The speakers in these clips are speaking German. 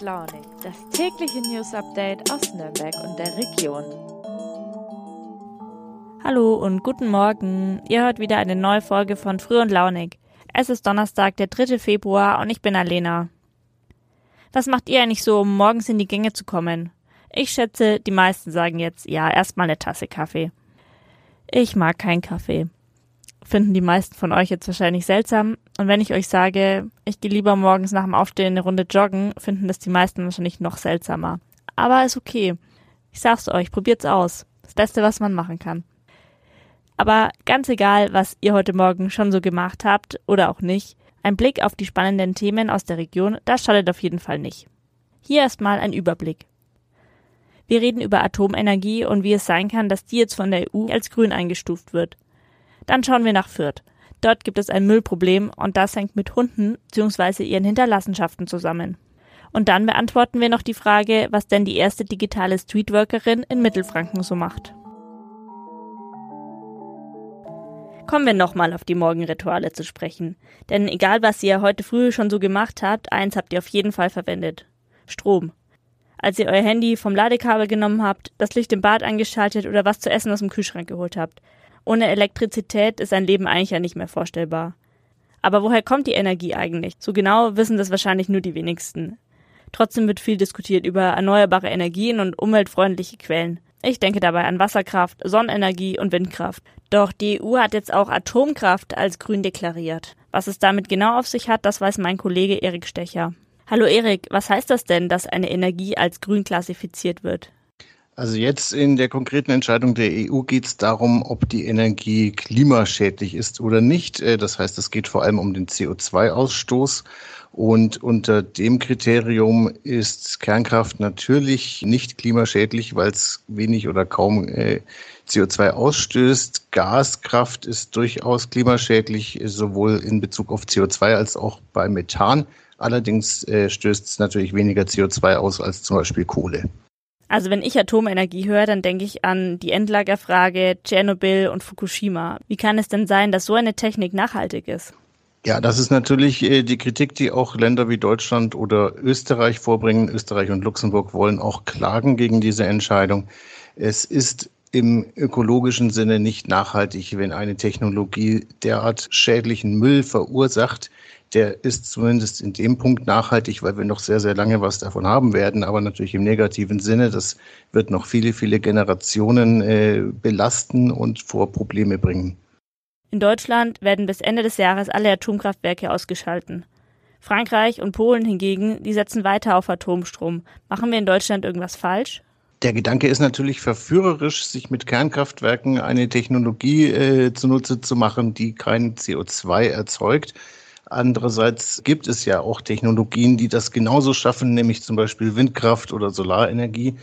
Launig, das tägliche News Update aus Nürnberg und der Region. Hallo und guten Morgen. Ihr hört wieder eine neue Folge von Früh und Launig. Es ist Donnerstag, der 3. Februar und ich bin Alena. Was macht ihr eigentlich so, um morgens in die Gänge zu kommen? Ich schätze, die meisten sagen jetzt, ja, erstmal eine Tasse Kaffee. Ich mag keinen Kaffee finden die meisten von euch jetzt wahrscheinlich seltsam. Und wenn ich euch sage, ich gehe lieber morgens nach dem Aufstehen eine Runde joggen, finden das die meisten wahrscheinlich noch seltsamer. Aber ist okay. Ich sag's euch, probiert's aus. Das Beste, was man machen kann. Aber ganz egal, was ihr heute Morgen schon so gemacht habt oder auch nicht, ein Blick auf die spannenden Themen aus der Region, das schadet auf jeden Fall nicht. Hier erstmal ein Überblick. Wir reden über Atomenergie und wie es sein kann, dass die jetzt von der EU als grün eingestuft wird. Dann schauen wir nach Fürth. Dort gibt es ein Müllproblem und das hängt mit Hunden bzw. ihren Hinterlassenschaften zusammen. Und dann beantworten wir noch die Frage, was denn die erste digitale Streetworkerin in Mittelfranken so macht. Kommen wir nochmal auf die Morgenrituale zu sprechen. Denn egal was ihr heute früh schon so gemacht habt, eins habt ihr auf jeden Fall verwendet. Strom. Als ihr euer Handy vom Ladekabel genommen habt, das Licht im Bad eingeschaltet oder was zu essen aus dem Kühlschrank geholt habt. Ohne Elektrizität ist ein Leben eigentlich ja nicht mehr vorstellbar. Aber woher kommt die Energie eigentlich? So genau wissen das wahrscheinlich nur die wenigsten. Trotzdem wird viel diskutiert über erneuerbare Energien und umweltfreundliche Quellen. Ich denke dabei an Wasserkraft, Sonnenenergie und Windkraft. Doch die EU hat jetzt auch Atomkraft als grün deklariert. Was es damit genau auf sich hat, das weiß mein Kollege Erik Stecher. Hallo Erik, was heißt das denn, dass eine Energie als grün klassifiziert wird? Also jetzt in der konkreten Entscheidung der EU geht es darum, ob die Energie klimaschädlich ist oder nicht. Äh, das heißt, es geht vor allem um den CO2-Ausstoß. Und unter dem Kriterium ist Kernkraft natürlich nicht klimaschädlich, weil es wenig oder kaum äh, CO2 ausstößt. Gaskraft ist durchaus klimaschädlich, sowohl in Bezug auf CO2 als auch bei Methan. Allerdings äh, stößt es natürlich weniger CO2 aus als zum Beispiel Kohle. Also wenn ich Atomenergie höre, dann denke ich an die Endlagerfrage, Tschernobyl und Fukushima. Wie kann es denn sein, dass so eine Technik nachhaltig ist? Ja, das ist natürlich äh, die Kritik, die auch Länder wie Deutschland oder Österreich vorbringen. Österreich und Luxemburg wollen auch klagen gegen diese Entscheidung. Es ist im ökologischen Sinne nicht nachhaltig, wenn eine Technologie derart schädlichen Müll verursacht, der ist zumindest in dem Punkt nachhaltig, weil wir noch sehr, sehr lange was davon haben werden, aber natürlich im negativen Sinne. Das wird noch viele, viele Generationen äh, belasten und vor Probleme bringen. In Deutschland werden bis Ende des Jahres alle Atomkraftwerke ausgeschalten. Frankreich und Polen hingegen, die setzen weiter auf Atomstrom. Machen wir in Deutschland irgendwas falsch? Der Gedanke ist natürlich verführerisch, sich mit Kernkraftwerken eine Technologie äh, zunutze zu machen, die kein CO2 erzeugt. Andererseits gibt es ja auch Technologien, die das genauso schaffen, nämlich zum Beispiel Windkraft oder Solarenergie.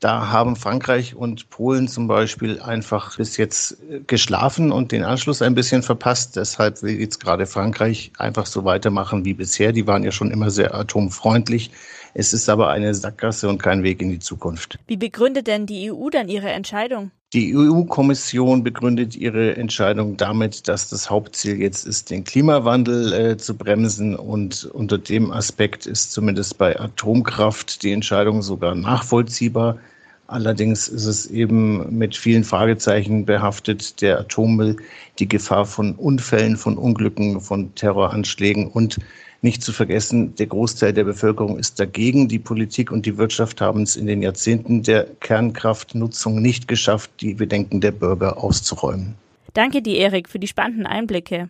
Da haben Frankreich und Polen zum Beispiel einfach bis jetzt geschlafen und den Anschluss ein bisschen verpasst. Deshalb will jetzt gerade Frankreich einfach so weitermachen wie bisher. Die waren ja schon immer sehr atomfreundlich. Es ist aber eine Sackgasse und kein Weg in die Zukunft. Wie begründet denn die EU dann ihre Entscheidung? Die EU-Kommission begründet ihre Entscheidung damit, dass das Hauptziel jetzt ist, den Klimawandel äh, zu bremsen. Und unter dem Aspekt ist zumindest bei Atomkraft die Entscheidung sogar nachvollziehbar. Allerdings ist es eben mit vielen Fragezeichen behaftet, der Atommüll, die Gefahr von Unfällen, von Unglücken, von Terroranschlägen und nicht zu vergessen, der Großteil der Bevölkerung ist dagegen. Die Politik und die Wirtschaft haben es in den Jahrzehnten der Kernkraftnutzung nicht geschafft, die Bedenken der Bürger auszuräumen. Danke dir, Erik, für die spannenden Einblicke.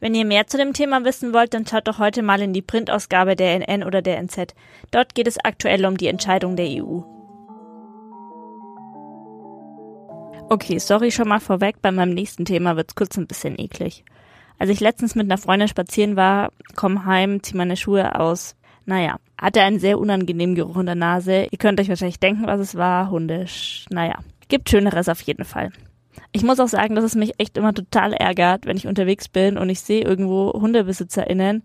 Wenn ihr mehr zu dem Thema wissen wollt, dann schaut doch heute mal in die Printausgabe der NN oder der NZ. Dort geht es aktuell um die Entscheidung der EU. Okay, sorry schon mal vorweg, bei meinem nächsten Thema wird's kurz ein bisschen eklig. Als ich letztens mit einer Freundin spazieren war, komm heim, zieh meine Schuhe aus. Naja, hatte einen sehr unangenehmen Geruch in der Nase. Ihr könnt euch wahrscheinlich denken, was es war. Hundisch. Naja, gibt Schöneres auf jeden Fall. Ich muss auch sagen, dass es mich echt immer total ärgert, wenn ich unterwegs bin und ich sehe irgendwo HundebesitzerInnen,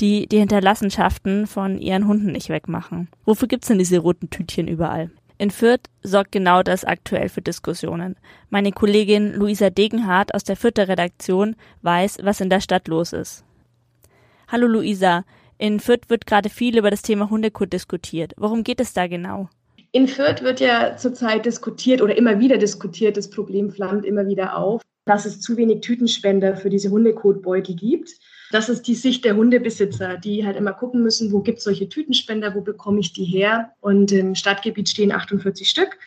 die die Hinterlassenschaften von ihren Hunden nicht wegmachen. Wofür gibt's denn diese roten Tütchen überall? In Fürth sorgt genau das aktuell für Diskussionen. Meine Kollegin Luisa Degenhardt aus der Fürther Redaktion weiß, was in der Stadt los ist. Hallo Luisa, In Fürth wird gerade viel über das Thema Hundekot diskutiert. Worum geht es da genau? In Fürth wird ja zurzeit diskutiert oder immer wieder diskutiert, das Problem flammt immer wieder auf, dass es zu wenig Tütenspender für diese Hundekotbeutel gibt. Das ist die Sicht der Hundebesitzer, die halt immer gucken müssen, wo gibt es solche Tütenspender, wo bekomme ich die her? Und im Stadtgebiet stehen 48 Stück.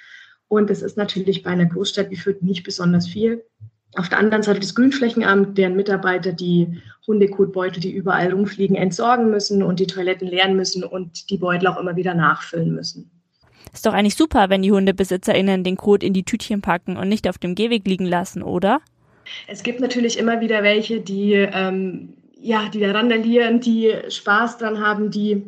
Und das ist natürlich bei einer Großstadt wie Fürth nicht besonders viel. Auf der anderen Seite das Grünflächenamt, deren Mitarbeiter die Hundekotbeutel, die überall rumfliegen, entsorgen müssen und die Toiletten leeren müssen und die Beutel auch immer wieder nachfüllen müssen. Ist doch eigentlich super, wenn die HundebesitzerInnen den Kot in die Tütchen packen und nicht auf dem Gehweg liegen lassen, oder? Es gibt natürlich immer wieder welche, die, ähm, ja, die da randalieren, die Spaß dran haben, die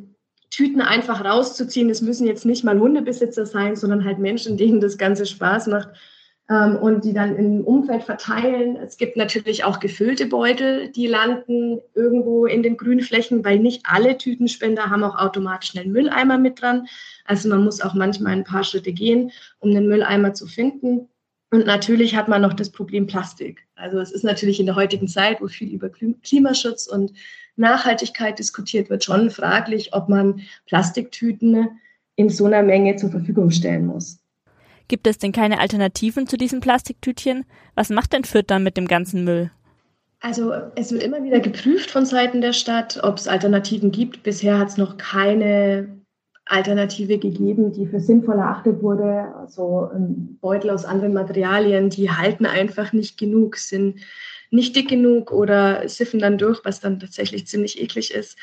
Tüten einfach rauszuziehen. Es müssen jetzt nicht mal Hundebesitzer sein, sondern halt Menschen, denen das Ganze Spaß macht ähm, und die dann im Umfeld verteilen. Es gibt natürlich auch gefüllte Beutel, die landen irgendwo in den Grünflächen, weil nicht alle Tütenspender haben auch automatisch einen Mülleimer mit dran. Also man muss auch manchmal ein paar Schritte gehen, um den Mülleimer zu finden. Und natürlich hat man noch das Problem Plastik. Also es ist natürlich in der heutigen Zeit, wo viel über Klimaschutz und Nachhaltigkeit diskutiert wird, schon fraglich, ob man Plastiktüten in so einer Menge zur Verfügung stellen muss. Gibt es denn keine Alternativen zu diesen Plastiktütchen? Was macht denn Fürth dann mit dem ganzen Müll? Also es wird immer wieder geprüft von Seiten der Stadt, ob es Alternativen gibt. Bisher hat es noch keine Alternative gegeben, die für sinnvoll erachtet wurde. Also ähm, Beutel aus anderen Materialien, die halten einfach nicht genug, sind nicht dick genug oder siffen dann durch, was dann tatsächlich ziemlich eklig ist.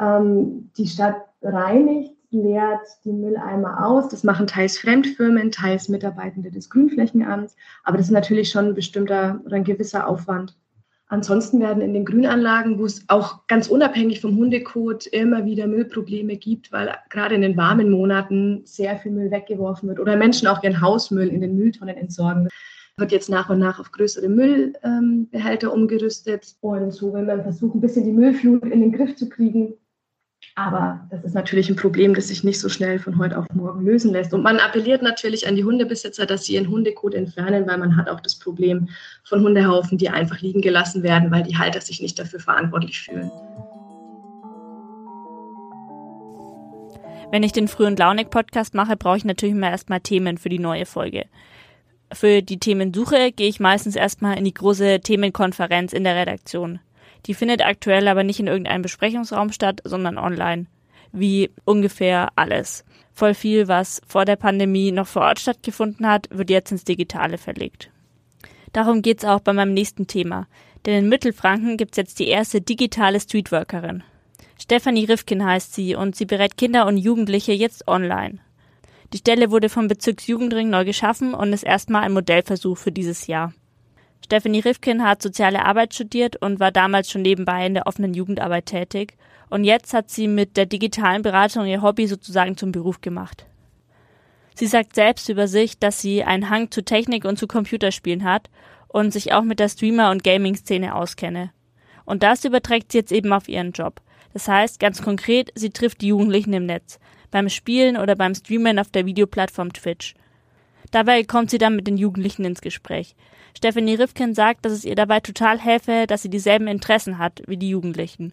Ähm, die Stadt reinigt leert die Mülleimer aus. Das machen teils Fremdfirmen, teils Mitarbeitende des Grünflächenamts. Aber das ist natürlich schon ein bestimmter oder ein gewisser Aufwand. Ansonsten werden in den Grünanlagen, wo es auch ganz unabhängig vom Hundekot immer wieder Müllprobleme gibt, weil gerade in den warmen Monaten sehr viel Müll weggeworfen wird oder Menschen auch ihren Hausmüll in den Mülltonnen entsorgen, wird jetzt nach und nach auf größere Müllbehälter umgerüstet. Und so will man versuchen, ein bisschen die Müllflut in den Griff zu kriegen. Aber das ist natürlich ein Problem, das sich nicht so schnell von heute auf morgen lösen lässt. Und man appelliert natürlich an die Hundebesitzer, dass sie ihren Hundekot entfernen, weil man hat auch das Problem von Hundehaufen, die einfach liegen gelassen werden, weil die Halter sich nicht dafür verantwortlich fühlen. Wenn ich den Früh- und Launig-Podcast mache, brauche ich natürlich immer erstmal Themen für die neue Folge. Für die Themensuche gehe ich meistens erstmal in die große Themenkonferenz in der Redaktion. Die findet aktuell aber nicht in irgendeinem Besprechungsraum statt, sondern online. Wie ungefähr alles. Voll viel, was vor der Pandemie noch vor Ort stattgefunden hat, wird jetzt ins Digitale verlegt. Darum geht's auch bei meinem nächsten Thema. Denn in Mittelfranken gibt's jetzt die erste digitale Streetworkerin. Stefanie Rifkin heißt sie und sie berät Kinder und Jugendliche jetzt online. Die Stelle wurde vom Bezirksjugendring neu geschaffen und ist erstmal ein Modellversuch für dieses Jahr. Stephanie Rifkin hat soziale Arbeit studiert und war damals schon nebenbei in der offenen Jugendarbeit tätig. Und jetzt hat sie mit der digitalen Beratung ihr Hobby sozusagen zum Beruf gemacht. Sie sagt selbst über sich, dass sie einen Hang zu Technik und zu Computerspielen hat und sich auch mit der Streamer- und Gaming-Szene auskenne. Und das überträgt sie jetzt eben auf ihren Job. Das heißt, ganz konkret, sie trifft die Jugendlichen im Netz, beim Spielen oder beim Streamen auf der Videoplattform Twitch. Dabei kommt sie dann mit den Jugendlichen ins Gespräch. Stephanie Rifkin sagt, dass es ihr dabei total helfe, dass sie dieselben Interessen hat wie die Jugendlichen.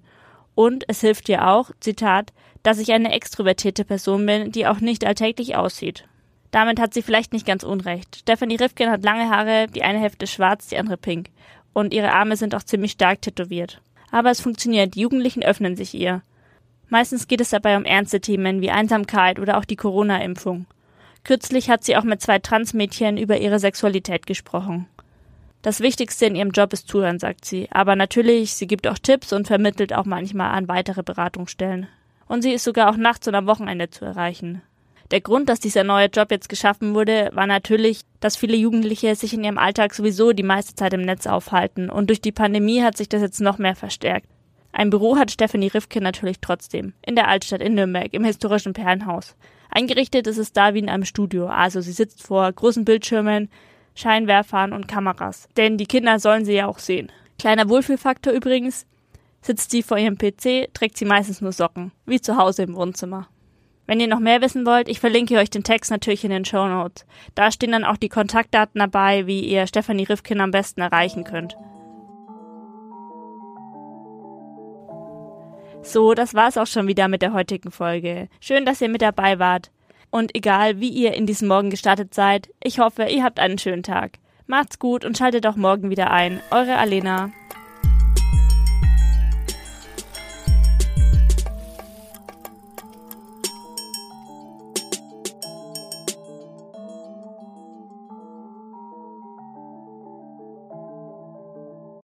Und es hilft ihr auch, Zitat, dass ich eine extrovertierte Person bin, die auch nicht alltäglich aussieht. Damit hat sie vielleicht nicht ganz unrecht. Stephanie Rifkin hat lange Haare, die eine Hälfte schwarz, die andere pink. Und ihre Arme sind auch ziemlich stark tätowiert. Aber es funktioniert, die Jugendlichen öffnen sich ihr. Meistens geht es dabei um ernste Themen wie Einsamkeit oder auch die Corona-Impfung. Kürzlich hat sie auch mit zwei Transmädchen über ihre Sexualität gesprochen. Das Wichtigste in ihrem Job ist Zuhören, sagt sie. Aber natürlich, sie gibt auch Tipps und vermittelt auch manchmal an weitere Beratungsstellen. Und sie ist sogar auch nachts und am Wochenende zu erreichen. Der Grund, dass dieser neue Job jetzt geschaffen wurde, war natürlich, dass viele Jugendliche sich in ihrem Alltag sowieso die meiste Zeit im Netz aufhalten und durch die Pandemie hat sich das jetzt noch mehr verstärkt. Ein Büro hat Stephanie Rifke natürlich trotzdem. In der Altstadt in Nürnberg, im historischen Perlenhaus. Eingerichtet ist es da wie in einem Studio, also sie sitzt vor großen Bildschirmen, Scheinwerfern und Kameras. Denn die Kinder sollen sie ja auch sehen. Kleiner Wohlfühlfaktor übrigens, sitzt sie vor ihrem PC, trägt sie meistens nur Socken, wie zu Hause im Wohnzimmer. Wenn ihr noch mehr wissen wollt, ich verlinke euch den Text natürlich in den Show Notes. Da stehen dann auch die Kontaktdaten dabei, wie ihr Stefanie Rifkin am besten erreichen könnt. So, das war's auch schon wieder mit der heutigen Folge. Schön, dass ihr mit dabei wart. Und egal, wie ihr in diesen Morgen gestartet seid, ich hoffe, ihr habt einen schönen Tag. Macht's gut und schaltet auch morgen wieder ein. Eure Alena.